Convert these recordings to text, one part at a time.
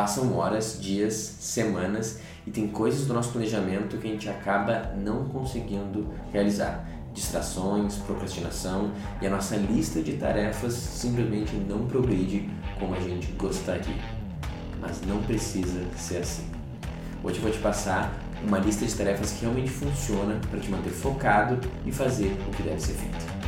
Passam horas, dias, semanas e tem coisas do nosso planejamento que a gente acaba não conseguindo realizar. Distrações, procrastinação e a nossa lista de tarefas simplesmente não progride como a gente gostaria. Mas não precisa ser assim. Hoje eu vou te passar uma lista de tarefas que realmente funciona para te manter focado e fazer o que deve ser feito.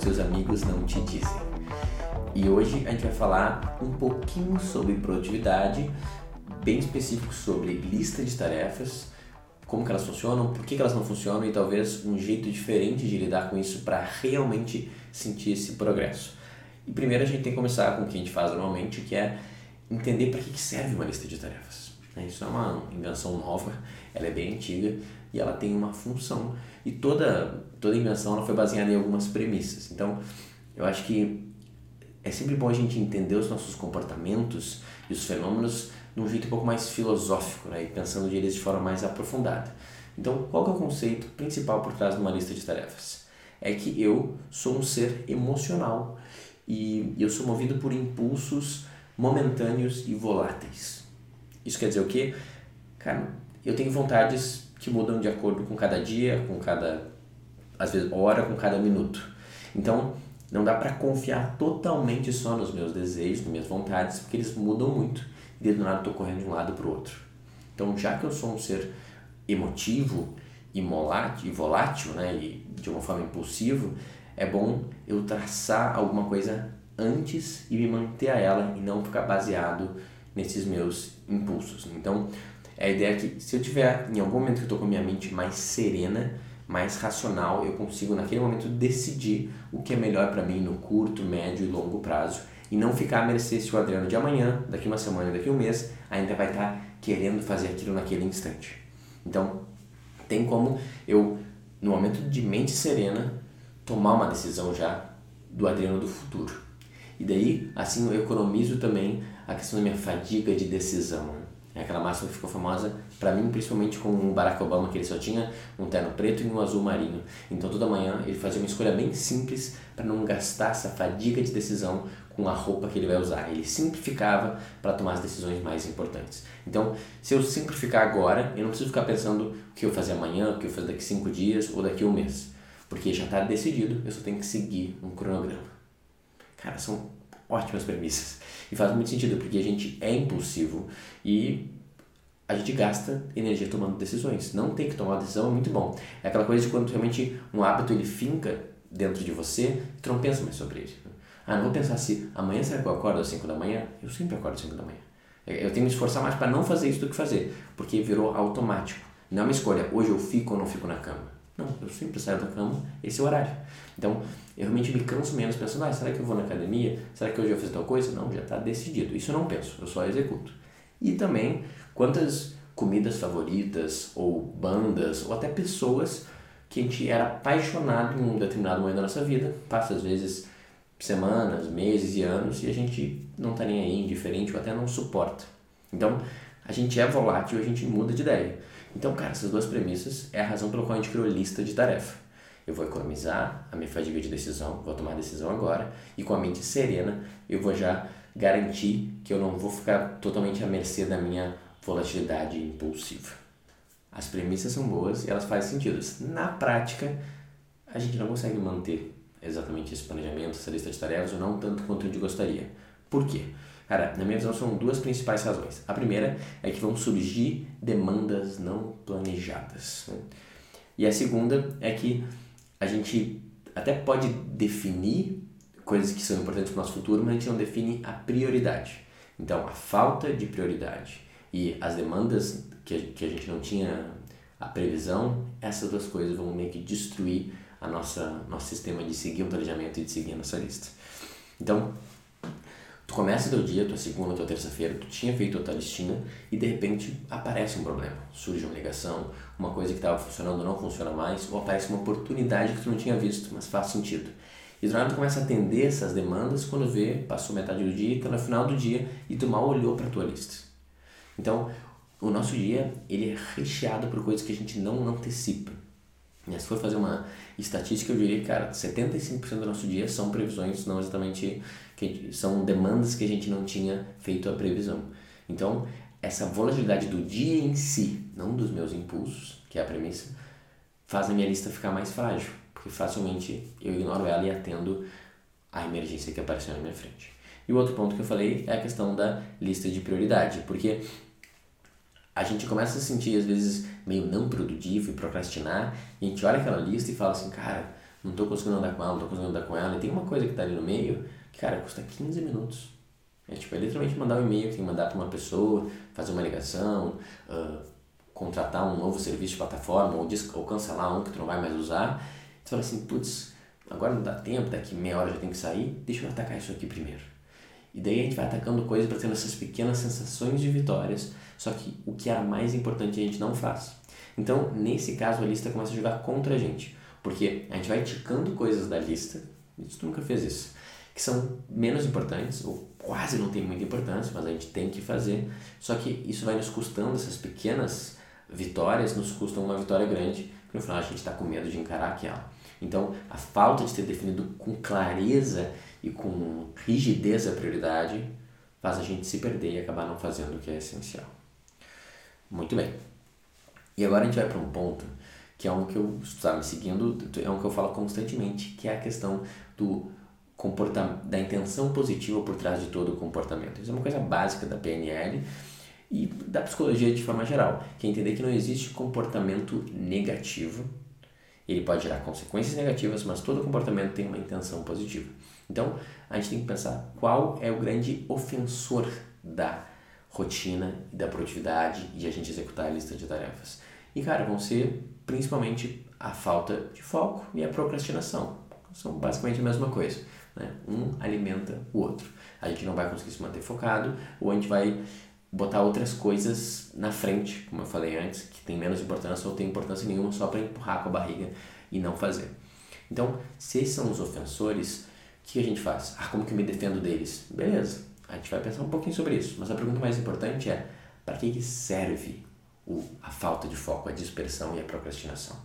Seus amigos não te dizem. E hoje a gente vai falar um pouquinho sobre produtividade, bem específico sobre lista de tarefas, como elas funcionam, por que, elas não funcionam e talvez um jeito diferente de lidar com isso para realmente sentir esse progresso. E primeiro a gente tem que começar com o que a gente faz normalmente, que é entender para que, serve uma lista de tarefas. Isso é uma invenção nova, ela é bem antiga e ela tem uma função. E toda, toda invenção ela foi baseada em algumas premissas. Então, eu acho que é sempre bom a gente entender os nossos comportamentos e os fenômenos de um jeito um pouco mais filosófico, né? e pensando neles de forma mais aprofundada. Então, qual é o conceito principal por trás de uma lista de tarefas? É que eu sou um ser emocional e eu sou movido por impulsos momentâneos e voláteis. Isso quer dizer o quê? Cara, eu tenho vontades que mudam de acordo com cada dia, com cada às vezes hora, com cada minuto. Então, não dá para confiar totalmente só nos meus desejos, nas minhas vontades, porque eles mudam muito e do nada estou correndo de um lado para o outro. Então, já que eu sou um ser emotivo e volátil, né, e de uma forma impulsivo, é bom eu traçar alguma coisa antes e me manter a ela e não ficar baseado nesses meus impulsos. Então, a ideia é que se eu tiver em algum momento que eu estou com a minha mente mais serena, mais racional, eu consigo naquele momento decidir o que é melhor para mim no curto, médio e longo prazo e não ficar a mercê se o Adriano de amanhã, daqui uma semana, daqui um mês, ainda vai estar tá querendo fazer aquilo naquele instante. Então, tem como eu, no momento de mente serena, tomar uma decisão já do Adriano do futuro. E daí, assim, eu economizo também a questão da minha fadiga de decisão. É aquela máxima que ficou famosa para mim, principalmente com o Barack Obama, que ele só tinha um terno preto e um azul marinho. Então toda manhã ele fazia uma escolha bem simples para não gastar essa fadiga de decisão com a roupa que ele vai usar. Ele simplificava para tomar as decisões mais importantes. Então, se eu simplificar agora, eu não preciso ficar pensando o que eu fazer amanhã, o que eu fazer daqui cinco dias ou daqui um mês. Porque já está decidido, eu só tenho que seguir um cronograma. Cara, são ótimas premissas. E faz muito sentido, porque a gente é impulsivo e a gente gasta energia tomando decisões. Não tem que tomar decisão é muito bom. É aquela coisa de quando realmente um hábito ele finca dentro de você, tu não pensa mais sobre ele. Ah, não vou pensar se amanhã será que eu acordo às 5 da manhã? Eu sempre acordo às 5 da manhã. Eu tenho que me esforçar mais para não fazer isso do que fazer, porque virou automático. Não é uma escolha, hoje eu fico ou não fico na cama. Não, eu sempre saio da cama, esse é o horário. Então, eu realmente me canso menos pensando, ah, será que eu vou na academia? Será que hoje eu fazer tal coisa? Não, já está decidido. Isso eu não penso, eu só executo. E também, quantas comidas favoritas, ou bandas, ou até pessoas que a gente era apaixonado em um determinado momento da nossa vida, passa às vezes semanas, meses e anos e a gente não está nem aí, indiferente ou até não suporta. Então, a gente é volátil a gente muda de ideia. Então, cara, essas duas premissas é a razão pela qual a gente criou lista de tarefa. Eu vou economizar a minha fadiga de decisão, vou tomar a decisão agora e com a mente serena eu vou já garantir que eu não vou ficar totalmente à mercê da minha volatilidade impulsiva. As premissas são boas e elas fazem sentido. Na prática, a gente não consegue manter exatamente esse planejamento, essa lista de tarefas, ou não tanto quanto a gente gostaria. Por quê? Cara, na minha visão são duas principais razões. A primeira é que vão surgir demandas não planejadas. Né? E a segunda é que a gente até pode definir coisas que são importantes para o nosso futuro, mas a gente não define a prioridade. Então, a falta de prioridade e as demandas que que a gente não tinha a previsão, essas duas coisas vão meio que destruir a nossa nosso sistema de seguir o planejamento e de seguir a nossa lista. Então, tu começa teu dia, tua segunda, tua terça-feira, tu tinha feito a tua listinha e de repente aparece um problema, surge uma ligação, uma coisa que estava funcionando não funciona mais, ou aparece uma oportunidade que tu não tinha visto, mas faz sentido. E do nada tu começa a atender essas demandas quando vê, passou metade do dia, está no final do dia e tu mal olhou para tua lista. Então, o nosso dia ele é recheado por coisas que a gente não antecipa. Né? Se for fazer uma estatística, eu diria cara, 75% do nosso dia são previsões, não exatamente que são demandas que a gente não tinha feito a previsão. Então, essa volatilidade do dia em si, não dos meus impulsos, que é a premissa, faz a minha lista ficar mais frágil, porque facilmente eu ignoro ela e atendo a emergência que apareceu na minha frente. E o outro ponto que eu falei é a questão da lista de prioridade, porque a gente começa a se sentir às vezes meio não produtivo e procrastinar, e a gente olha aquela lista e fala assim, cara, não estou conseguindo andar com ela, não tô conseguindo andar com ela, e tem uma coisa que está ali no meio que, cara, custa 15 minutos. É tipo, é literalmente mandar um e-mail tem que mandar para uma pessoa, fazer uma ligação, uh, contratar um novo serviço de plataforma, ou, ou cancelar um que tu não vai mais usar. Tu fala assim, putz, agora não dá tempo, daqui meia hora já tem que sair, deixa eu atacar isso aqui primeiro. E daí a gente vai atacando coisas para tendo essas pequenas sensações de vitórias, só que o que era mais importante a gente não faz. Então, nesse caso, a lista começa a jogar contra a gente, porque a gente vai ticando coisas da lista, a gente nunca fez isso, que são menos importantes, ou quase não tem muita importância, mas a gente tem que fazer, só que isso vai nos custando, essas pequenas vitórias nos custam uma vitória grande, que no final a gente está com medo de encarar aquela. Então, a falta de ter definido com clareza e com rigidez a prioridade faz a gente se perder e acabar não fazendo o que é essencial. Muito bem. E agora a gente vai para um ponto que é um que eu está me seguindo, é um que eu falo constantemente, que é a questão do comportamento, da intenção positiva por trás de todo o comportamento. Isso é uma coisa básica da PNL e da psicologia de forma geral, que é entender que não existe comportamento negativo. Ele pode gerar consequências negativas, mas todo comportamento tem uma intenção positiva. Então, a gente tem que pensar qual é o grande ofensor da rotina e da produtividade e a gente executar a lista de tarefas. E, cara, vão ser principalmente a falta de foco e a procrastinação. São basicamente a mesma coisa. Né? Um alimenta o outro. A gente não vai conseguir se manter focado ou a gente vai botar outras coisas na frente, como eu falei antes, que tem menos importância ou tem importância nenhuma só para empurrar com a barriga e não fazer. Então, se esses são os ofensores, o que a gente faz? Ah, como que eu me defendo deles? Beleza, a gente vai pensar um pouquinho sobre isso, mas a pergunta mais importante é: para que, que serve o, a falta de foco, a dispersão e a procrastinação?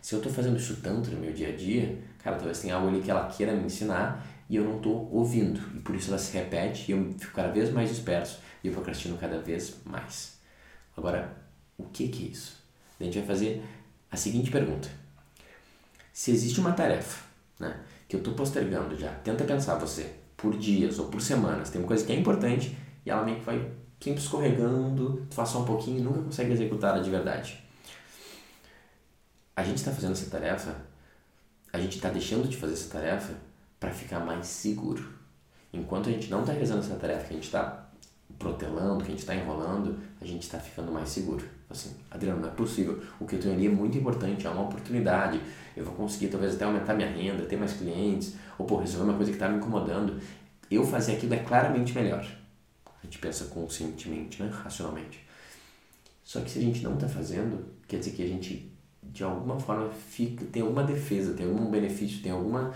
Se eu estou fazendo isso tanto no meu dia a dia, cara, talvez tenha algo ali que ela queira me ensinar e eu não estou ouvindo, e por isso ela se repete e eu fico cada vez mais disperso e eu procrastino cada vez mais. Agora, o que, que é isso? A gente vai fazer a seguinte pergunta: se existe uma tarefa, né? Que eu estou postergando já, tenta pensar você, por dias ou por semanas, tem uma coisa que é importante e ela meio que vai sempre escorregando, tu faz só um pouquinho e nunca consegue executá-la de verdade. A gente está fazendo essa tarefa, a gente está deixando de fazer essa tarefa para ficar mais seguro. Enquanto a gente não está realizando essa tarefa, que a gente está protelando, que a gente está enrolando, a gente está ficando mais seguro. Assim, Adriano, não é possível. O que eu tenho ali é muito importante, é uma oportunidade. Eu vou conseguir talvez até aumentar minha renda, ter mais clientes, ou por resolver uma coisa que está me incomodando. Eu fazer aquilo é claramente melhor. A gente pensa conscientemente, né? racionalmente. Só que se a gente não está fazendo, quer dizer que a gente de alguma forma fica, tem alguma defesa, tem algum benefício, tem alguma,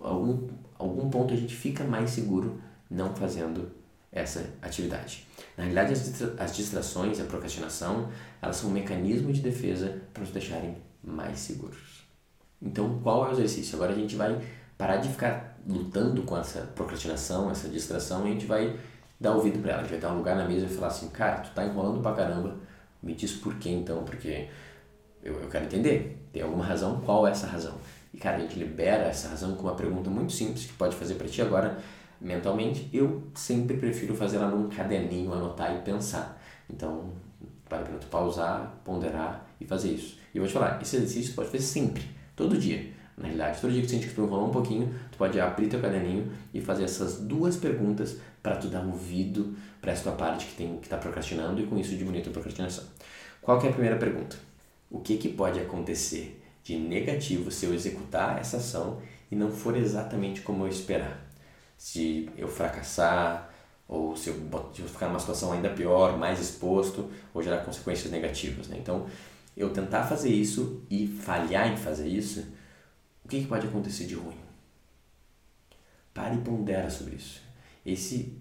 algum, algum ponto a gente fica mais seguro não fazendo essa atividade. Na realidade, as distrações, a procrastinação, elas são um mecanismo de defesa para nos deixarem mais seguros. Então, qual é o exercício? Agora a gente vai parar de ficar lutando com essa procrastinação, essa distração, e a gente vai dar ouvido para ela. A gente vai dar um lugar na mesa e falar assim, cara, tu tá enrolando pra caramba, me diz por quê então, porque eu, eu quero entender. Tem alguma razão? Qual é essa razão? E, cara, a gente libera essa razão com uma pergunta muito simples que pode fazer para ti agora mentalmente, eu sempre prefiro fazer ela num caderninho, anotar e pensar. Então, para tu pausar, ponderar e fazer isso. E eu vou te falar, esse exercício tu pode fazer sempre, todo dia. Na realidade, todo dia que tu sente que tu enrolou um pouquinho, tu pode abrir teu caderninho e fazer essas duas perguntas para tu dar ouvido para essa tua parte que tem que está procrastinando e com isso diminuir tua procrastinação. Qual que é a primeira pergunta? O que, que pode acontecer de negativo se eu executar essa ação e não for exatamente como eu esperar? Se eu fracassar ou se eu, se eu ficar numa situação ainda pior, mais exposto ou gerar consequências negativas. Né? Então, eu tentar fazer isso e falhar em fazer isso, o que, que pode acontecer de ruim? Pare e pondera sobre isso. Esse,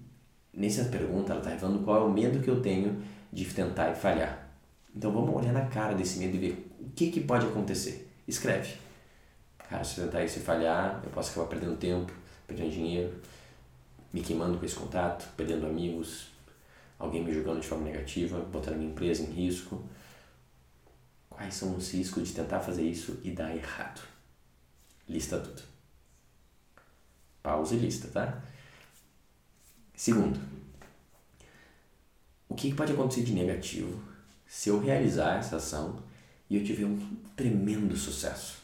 nessa pergunta, ela está revelando qual é o medo que eu tenho de tentar e falhar. Então vamos olhar na cara desse medo e ver o que, que pode acontecer. Escreve. Cara, se eu tentar isso e falhar, eu posso acabar perdendo tempo, perdendo dinheiro, me queimando com esse contato, perdendo amigos, alguém me julgando de forma negativa, botando minha empresa em risco. Quais são os riscos de tentar fazer isso e dar errado? Lista tudo. Pausa e lista, tá? Segundo, o que pode acontecer de negativo se eu realizar essa ação e eu tiver um tremendo sucesso?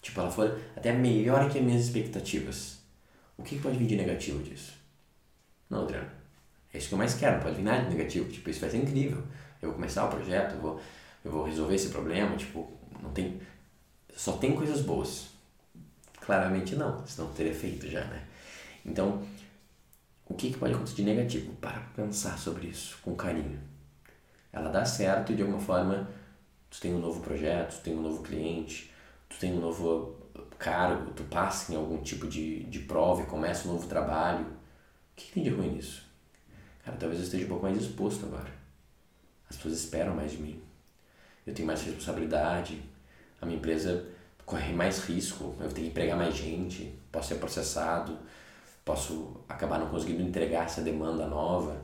Tipo, ela for até melhor que as minhas expectativas. O que pode vir de negativo disso? Não, Adriano. É isso que eu mais quero, não pode vir nada de negativo. Tipo, isso vai ser incrível. Eu vou começar o projeto, eu vou, eu vou resolver esse problema. Tipo, não tem. Só tem coisas boas. Claramente não, senão teria feito já, né? Então, o que, que pode acontecer de negativo? Para pensar sobre isso com carinho. Ela dá certo e de alguma forma tu tem um novo projeto, tu tem um novo cliente, tu tem um novo cargo, tu passa em algum tipo de, de prova e começa um novo trabalho. O que, que tem de ruim nisso? Cara, talvez eu esteja um pouco mais disposto agora. As pessoas esperam mais de mim. Eu tenho mais responsabilidade. A minha empresa corre mais risco. Eu tenho que empregar mais gente. Posso ser processado. Posso acabar não conseguindo entregar essa demanda nova.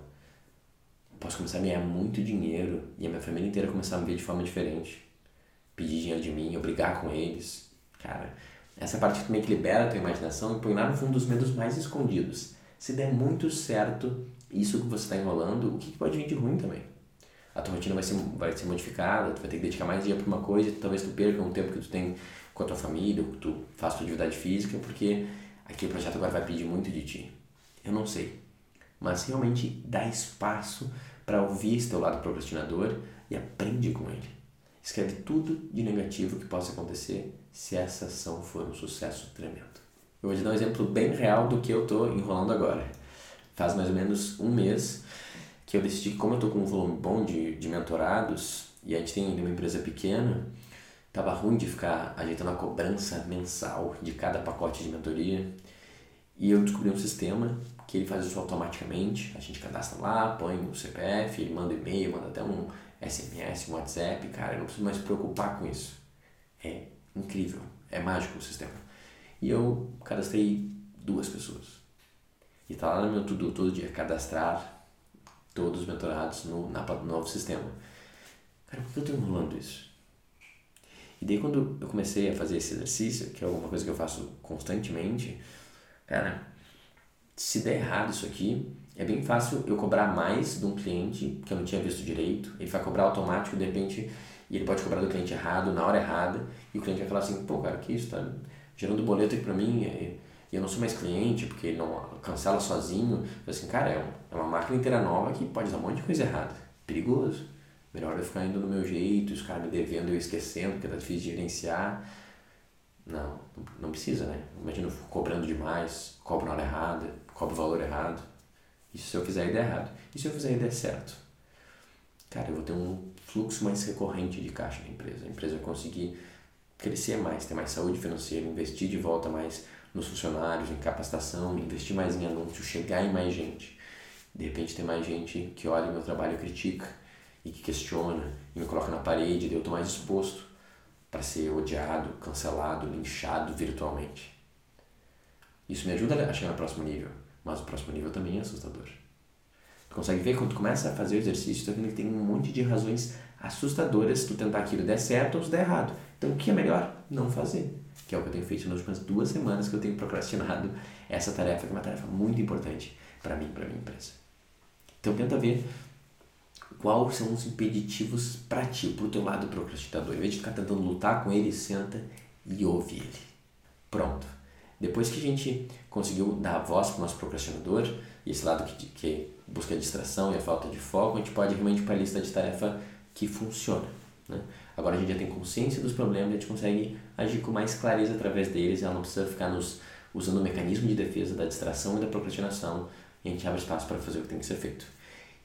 Posso começar a ganhar muito dinheiro e a minha família inteira começar a me ver de forma diferente pedir dinheiro de mim, eu brigar com eles. Cara, essa parte também que libera a tua imaginação e põe lá no fundo dos medos mais escondidos. Se der muito certo isso que você está enrolando, o que, pode vir de ruim também? A tua rotina vai ser, vai ser modificada, tu vai ter que dedicar mais dia para uma coisa, talvez tu perca um tempo que tu tem com a tua família, que tu faça tua atividade física, porque aquele projeto agora vai pedir muito de ti. Eu não sei. Mas realmente dá espaço para ouvir esse teu lado procrastinador e aprende com ele. Escreve tudo de negativo que possa acontecer se essa ação for um sucesso tremendo. Eu vou te dar um exemplo bem real do que eu estou enrolando agora. Faz mais ou menos um mês que eu decidi que como eu estou com um volume bom de, de mentorados e a gente tem uma empresa pequena, tava ruim de ficar ajeitando a cobrança mensal de cada pacote de mentoria. E eu descobri um sistema que ele faz isso automaticamente. A gente cadastra lá, põe o CPF, ele manda e-mail, manda até um SMS, um WhatsApp, cara, eu não preciso mais me preocupar com isso. É incrível, é mágico o sistema. E eu cadastrei duas pessoas. E tá lá no meu tudo todo dia, cadastrar todos os mentorados no, na, no novo sistema. Cara, por que eu tô enrolando isso? E daí quando eu comecei a fazer esse exercício, que é uma coisa que eu faço constantemente, cara, se der errado isso aqui, é bem fácil eu cobrar mais de um cliente que eu não tinha visto direito, ele vai cobrar automático, de repente, e ele pode cobrar do cliente errado, na hora errada, e o cliente vai falar assim, pô, cara, que isso, tá gerando boleto aqui pra mim, e eu não sou mais cliente, porque ele não cancela sozinho. Eu assim, cara, é, é uma máquina inteira nova que pode dar um monte de coisa errada. Perigoso. Melhor eu ficar indo no meu jeito, os caras me devendo eu esquecendo, porque tá difícil de gerenciar. Não, não precisa, né? Imagina eu cobrando demais, cobro na hora errada, cobro o valor errado. Isso se eu fizer e der errado. E se eu fizer e der certo? Cara, eu vou ter um fluxo mais recorrente de caixa na empresa. A empresa vai conseguir crescer mais, ter mais saúde financeira, investir de volta mais nos funcionários, em capacitação, investir mais em anúncios, chegar em mais gente. De repente ter mais gente que olha meu trabalho e critica e que questiona e me coloca na parede, eu estou mais exposto para ser odiado, cancelado, linchado virtualmente. Isso me ajuda a chegar no próximo nível, mas o próximo nível também é assustador. Consegue ver quando tu começa a fazer o exercício, tu vendo que tem um monte de razões assustadoras se tu tentar aquilo der certo ou se der errado. Então o que é melhor? Não fazer. Que é o que eu tenho feito nas últimas duas semanas que eu tenho procrastinado essa tarefa, que é uma tarefa muito importante para mim, para minha empresa. Então tenta ver quais são os impeditivos para ti, para o teu lado procrastinador. Em vez de ficar tentando lutar com ele, senta e ouve ele. Pronto. Depois que a gente conseguiu dar voz para o nosso procrastinador, e esse lado que, que busca a distração e a falta de foco, a gente pode realmente para a lista de tarefa que funciona. Né? Agora a gente já tem consciência dos problemas, a gente consegue agir com mais clareza através deles, ela não precisa ficar nos usando o mecanismo de defesa da distração e da procrastinação, e a gente abre espaço para fazer o que tem que ser feito.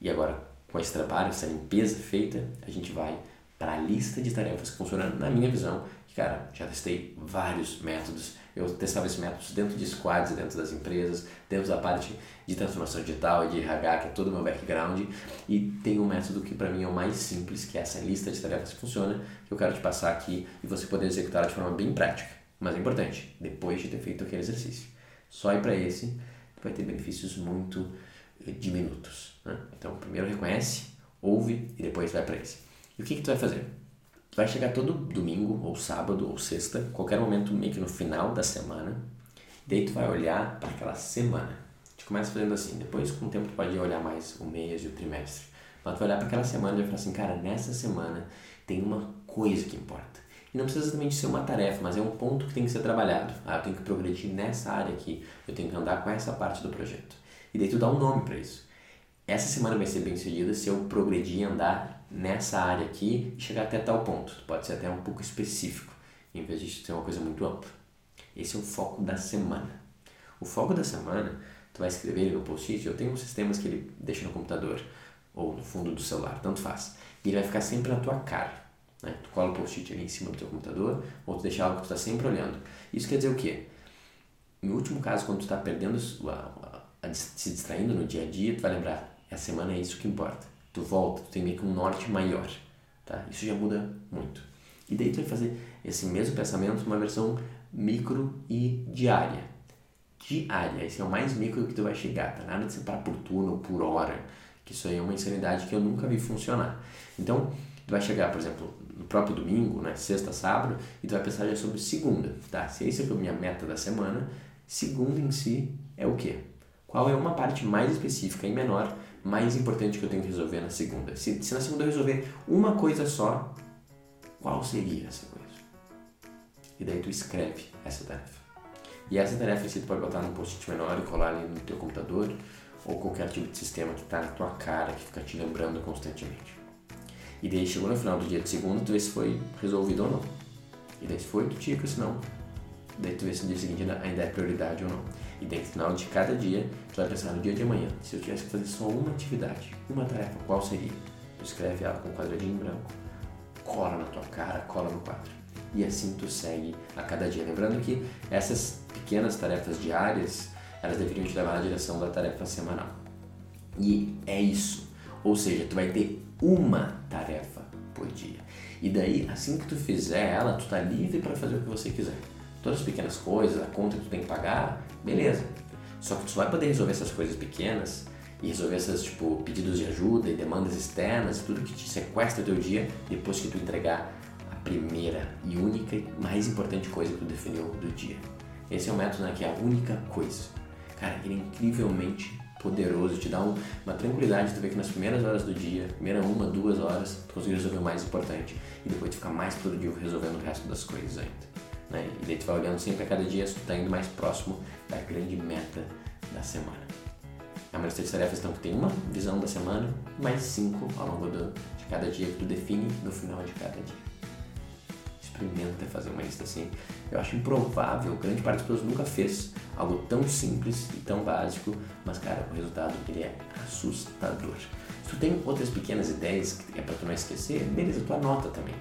E agora, com esse trabalho, essa limpeza feita, a gente vai para a lista de tarefas que funciona na minha visão. Cara, já testei vários métodos. Eu testava esses métodos dentro de squads, dentro das empresas, dentro da parte de transformação digital e de RH, que é todo o meu background. E tem um método que para mim é o mais simples, que é essa lista de tarefas que funciona, que eu quero te passar aqui e você poder executar de forma bem prática. Mas é importante, depois de ter feito aquele exercício. Só ir para esse, vai ter benefícios muito eh, diminutos. Né? Então, primeiro reconhece, ouve e depois vai para esse. E o que, que tu vai fazer? Tu vai chegar todo domingo, ou sábado, ou sexta, qualquer momento meio que no final da semana, daí tu vai olhar para aquela semana. Gente começa fazendo assim, depois com o tempo tu pode olhar mais o mês e o trimestre. Mas tu vai olhar para aquela semana e vai falar assim, cara, nessa semana tem uma coisa que importa. E não precisa exatamente ser uma tarefa, mas é um ponto que tem que ser trabalhado. Ah, eu tenho que progredir nessa área aqui, eu tenho que andar com essa parte do projeto. E daí tu dá um nome para isso. Essa semana vai ser bem sucedida se eu progredir e andar nessa área aqui e chegar até tal ponto. Pode ser até um pouco específico, em vez de ser uma coisa muito ampla. Esse é o foco da semana. O foco da semana, tu vai escrever ele no post-it. Eu tenho sistemas que ele deixa no computador ou no fundo do celular, tanto faz. E ele vai ficar sempre na tua cara. Né? Tu cola o post-it ali em cima do teu computador ou tu deixa algo que tu está sempre olhando. Isso quer dizer o quê? No último caso, quando tu está perdendo, a, a, a, se distraindo no dia a dia, tu vai lembrar, essa semana é isso que importa tu volta, tu tem meio que um norte maior, tá? Isso já muda muito. E daí tu vai fazer esse mesmo pensamento numa versão micro e diária. Diária, esse é o mais micro que tu vai chegar, tá? Nada de separar por turno ou por hora, que isso aí é uma insanidade que eu nunca vi funcionar. Então, tu vai chegar, por exemplo, no próprio domingo, né, sexta, sábado, e tu vai pensar já sobre segunda, tá? Se essa é a minha meta da semana, segunda em si é o quê? Qual é uma parte mais específica e menor mais importante que eu tenho que resolver na segunda? Se, se na segunda eu resolver uma coisa só, qual seria essa coisa? E daí tu escreve essa tarefa. E essa tarefa você pode botar num post-it menor e colar ali no teu computador ou qualquer tipo de sistema que está na tua cara, que fica te lembrando constantemente. E daí chegou no final do dia de segunda, tu vê se foi resolvido ou não. E daí se foi, tu tica, se não, daí tu vê se no dia seguinte ainda é prioridade ou não. E daí no final de cada dia, tu vai pensar no dia de amanhã, se eu tivesse que fazer só uma atividade, uma tarefa, qual seria? Escreve ela com um quadradinho branco, cola na tua cara, cola no quadro. E assim tu segue a cada dia. Lembrando que essas pequenas tarefas diárias, elas deveriam te levar na direção da tarefa semanal. E é isso. Ou seja, tu vai ter uma tarefa por dia. E daí, assim que tu fizer ela, tu tá livre para fazer o que você quiser todas as pequenas coisas, a conta que tu tem que pagar, beleza. Só que tu só vai poder resolver essas coisas pequenas e resolver essas, tipo, pedidos de ajuda e demandas externas tudo que te sequestra o teu dia depois que tu entregar a primeira e única e mais importante coisa que tu definiu do dia. Esse é o método né, que é a única coisa. Cara, ele é incrivelmente poderoso, te dá um, uma tranquilidade, tu vê que nas primeiras horas do dia, primeira uma, duas horas, tu conseguiu resolver o mais importante e depois tu fica mais produtivo resolvendo o resto das coisas ainda. Né? E daí tu vai olhando sempre a cada dia se tu tá indo mais próximo da grande meta da semana. A maioria das tarefas então tem uma visão da semana, mais cinco ao longo do, de cada dia que tu define no final de cada dia. Experimenta fazer uma lista assim. Eu acho improvável, grande parte das pessoas nunca fez algo tão simples e tão básico, mas cara, o resultado ele é assustador. Se tu tem outras pequenas ideias que é para tu não esquecer, beleza, tu anota também.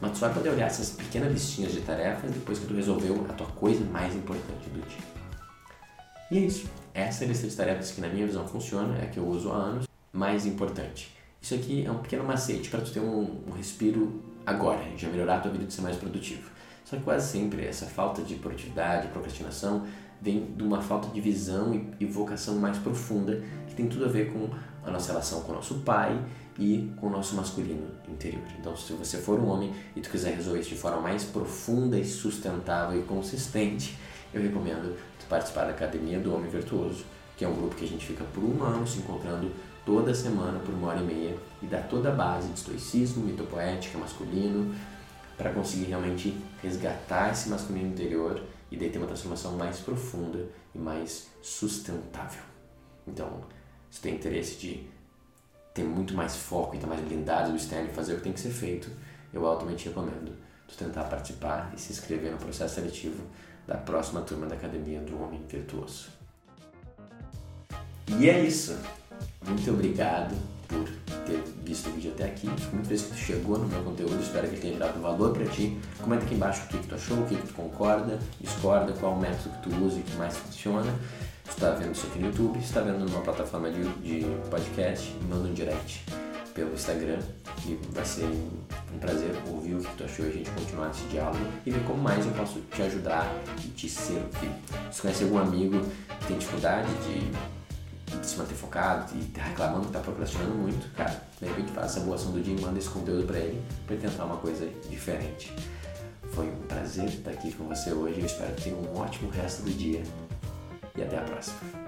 Mas tu vai poder olhar essas pequenas listinhas de tarefas depois que tu resolveu a tua coisa mais importante do dia. E é isso. Essa é a lista de tarefas que na minha visão funciona, é a que eu uso há anos. Mais importante. Isso aqui é um pequeno macete para tu ter um, um respiro agora, já melhorar a tua vida de ser mais produtivo. Só que quase sempre essa falta de produtividade, procrastinação, vem de uma falta de visão e, e vocação mais profunda que tem tudo a ver com a nossa relação com o nosso pai e com o nosso masculino interior. Então, se você for um homem e tu quiser resolver isso de forma mais profunda e sustentável e consistente, eu recomendo tu participar da Academia do Homem Virtuoso, que é um grupo que a gente fica por um ano se encontrando toda semana por uma hora e meia e dá toda a base de estoicismo, mitopoética, masculino, para conseguir realmente resgatar esse masculino interior e daí ter uma transformação mais profunda e mais sustentável. Então, se tem interesse de ter muito mais foco e estar mais blindado do externo e fazer o que tem que ser feito, eu altamente recomendo tu tentar participar e se inscrever no processo seletivo da próxima turma da Academia do Homem Virtuoso. E é isso. Muito obrigado por ter visto o vídeo até aqui. Fico muito feliz que tu chegou no meu conteúdo, espero que ele tenha dado valor para ti. Comenta aqui embaixo o que, que tu achou, o que, que tu concorda, discorda, qual método que tu usa e que mais funciona. Está vendo isso aqui no YouTube, está vendo numa plataforma de, de podcast, manda um direct pelo Instagram e vai ser um prazer ouvir o que tu achou e a gente continuar esse diálogo e ver como mais eu posso te ajudar e te servir. Se conhece algum amigo que tem dificuldade de, de se manter focado e tá reclamando que tá procrastinando muito, cara, de repente faça a boa ação do dia e manda esse conteúdo para ele para tentar uma coisa diferente. Foi um prazer estar aqui com você hoje. Eu espero que tenha um ótimo resto do dia e até a próxima.